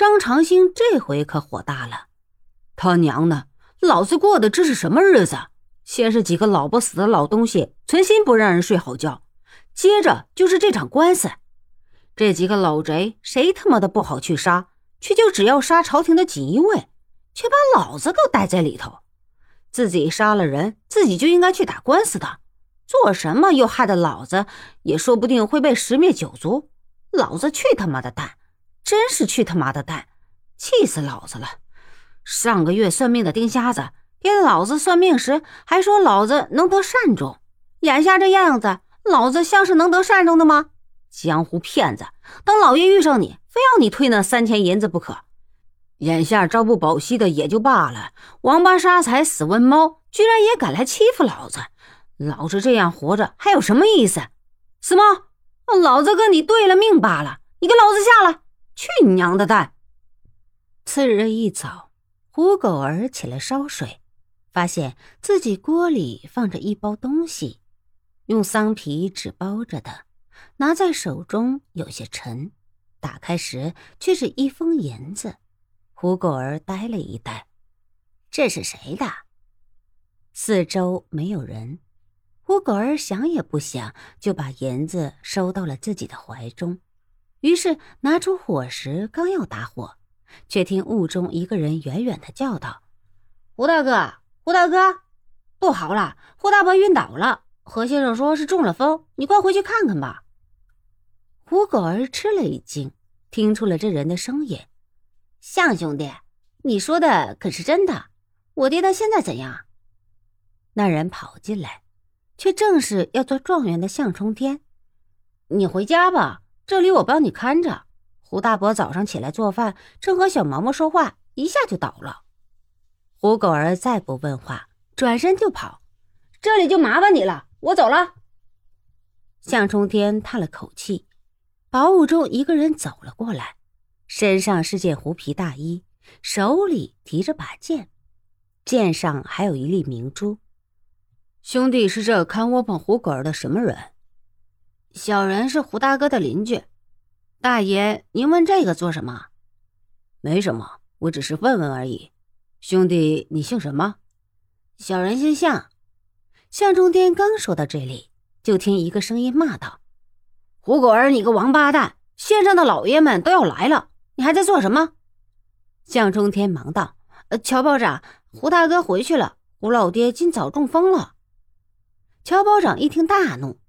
张长兴这回可火大了，他娘的，老子过的这是什么日子？先是几个老不死的老东西存心不让人睡好觉，接着就是这场官司。这几个老贼谁他妈的不好去杀，却就只要杀朝廷的锦衣卫，却把老子给带在里头。自己杀了人，自己就应该去打官司的，做什么又害得老子，也说不定会被十灭九族。老子去他妈的蛋！真是去他妈的蛋！气死老子了！上个月算命的丁瞎子给老子算命时，还说老子能得善终。眼下这样子，老子像是能得善终的吗？江湖骗子！等老爷遇上你，非要你退那三千银子不可。眼下朝不保夕的也就罢了，王八杀财死瘟猫，居然也敢来欺负老子！老子这样活着还有什么意思？死猫！老子跟你对了命罢了，你给老子下来！去你娘的蛋！次日一早，胡狗儿起来烧水，发现自己锅里放着一包东西，用桑皮纸包着的，拿在手中有些沉。打开时却是一封银子。胡狗儿呆了一呆，这是谁的？四周没有人，胡狗儿想也不想，就把银子收到了自己的怀中。于是拿出火石，刚要打火，却听雾中一个人远远的叫道：“胡大哥，胡大哥，不好了！胡大伯晕倒了。何先生说是中了风，你快回去看看吧。”胡狗儿吃了一惊，听出了这人的声音：“向兄弟，你说的可是真的？我爹他现在怎样？”那人跑进来，却正是要做状元的向冲天。你回家吧。这里我帮你看着。胡大伯早上起来做饭，正和小毛毛说话，一下就倒了。胡狗儿再不问话，转身就跑。这里就麻烦你了，我走了。向冲天叹了口气，薄雾中一个人走了过来，身上是件狐皮大衣，手里提着把剑，剑上还有一粒明珠。兄弟是这看窝棚胡狗儿的什么人？小人是胡大哥的邻居，大爷，您问这个做什么？没什么，我只是问问而已。兄弟，你姓什么？小人姓向。向中天刚说到这里，就听一个声音骂道：“胡狗儿，你个王八蛋！县上的老爷们都要来了，你还在做什么？”向中天忙道：“呃，乔保长，胡大哥回去了，胡老爹今早中风了。”乔保长一听大怒。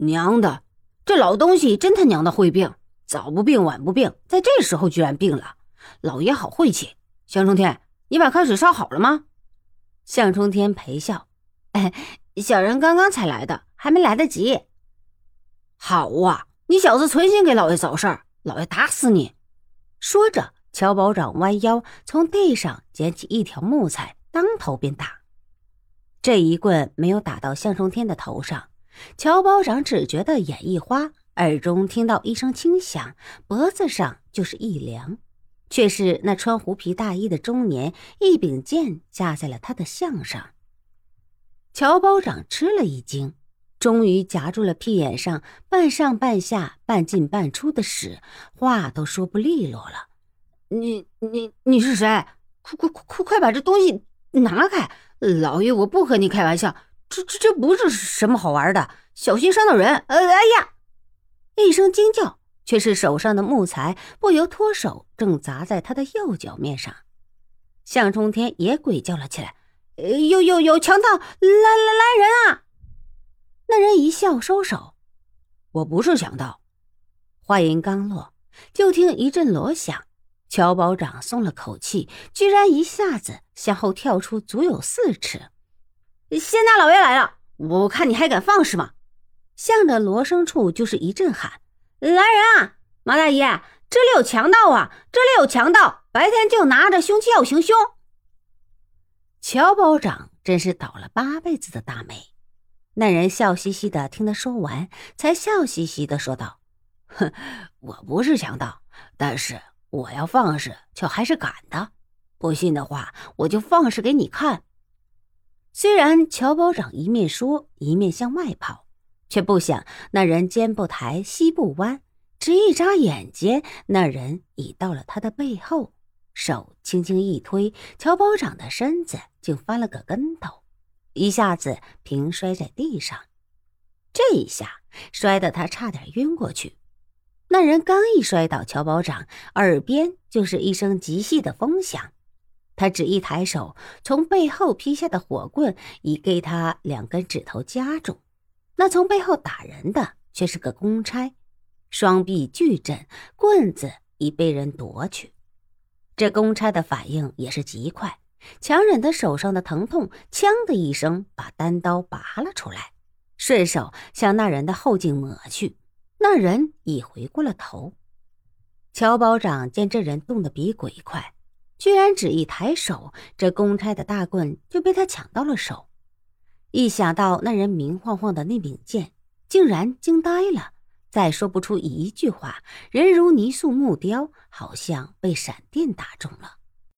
娘的，这老东西真他娘的会病，早不病晚不病，在这时候居然病了。老爷好晦气！向冲天，你把开水烧好了吗？向冲天陪笑：“哎，小人刚刚才来的，还没来得及。”好啊，你小子存心给老爷找事儿，老爷打死你！说着，乔保长弯腰从地上捡起一条木材，当头便打。这一棍没有打到向冲天的头上。乔保长只觉得眼一花，耳中听到一声轻响，脖子上就是一凉，却是那穿狐皮大衣的中年一柄剑架在了他的项上。乔保长吃了一惊，终于夹住了屁眼上半上半下、半进半出的屎，话都说不利落了。你你你是谁？快快快快把这东西拿开！老爷，我不和你开玩笑。这这这不是什么好玩的，小心伤到人！呃，哎呀！一声惊叫，却是手上的木材不由脱手，正砸在他的右脚面上。向冲天也鬼叫了起来：“有有有强盗！来来来人啊！”那人一笑，收手：“我不是强盗。”话音刚落，就听一阵锣响，乔保长松了口气，居然一下子向后跳出足有四尺。县大老爷来了，我看你还敢放肆吗？向着罗生处就是一阵喊：“来人啊，马大爷，这里有强盗啊！这里有强盗，白天就拿着凶器要行凶。”乔保长真是倒了八辈子的大霉。那人笑嘻嘻的听他说完，才笑嘻嘻的说道：“哼，我不是强盗，但是我要放肆，却还是敢的。不信的话，我就放肆给你看。”虽然乔保长一面说，一面向外跑，却不想那人肩不抬，膝不弯，只一眨眼间，那人已到了他的背后，手轻轻一推，乔保长的身子竟翻了个跟头，一下子平摔在地上。这一下摔得他差点晕过去。那人刚一摔倒，乔保长耳边就是一声极细的风响。他只一抬手，从背后劈下的火棍已给他两根指头夹住。那从背后打人的却是个公差，双臂巨震，棍子已被人夺去。这公差的反应也是极快，强忍的手上的疼痛，锵的一声把单刀拔了出来，顺手向那人的后颈抹去。那人已回过了头。乔保长见这人动得比鬼快，居然只一抬手，这公差的大棍就被他抢到了手。一想到那人明晃晃的那柄剑，竟然惊呆了，再说不出一句话，人如泥塑木雕，好像被闪电打中了。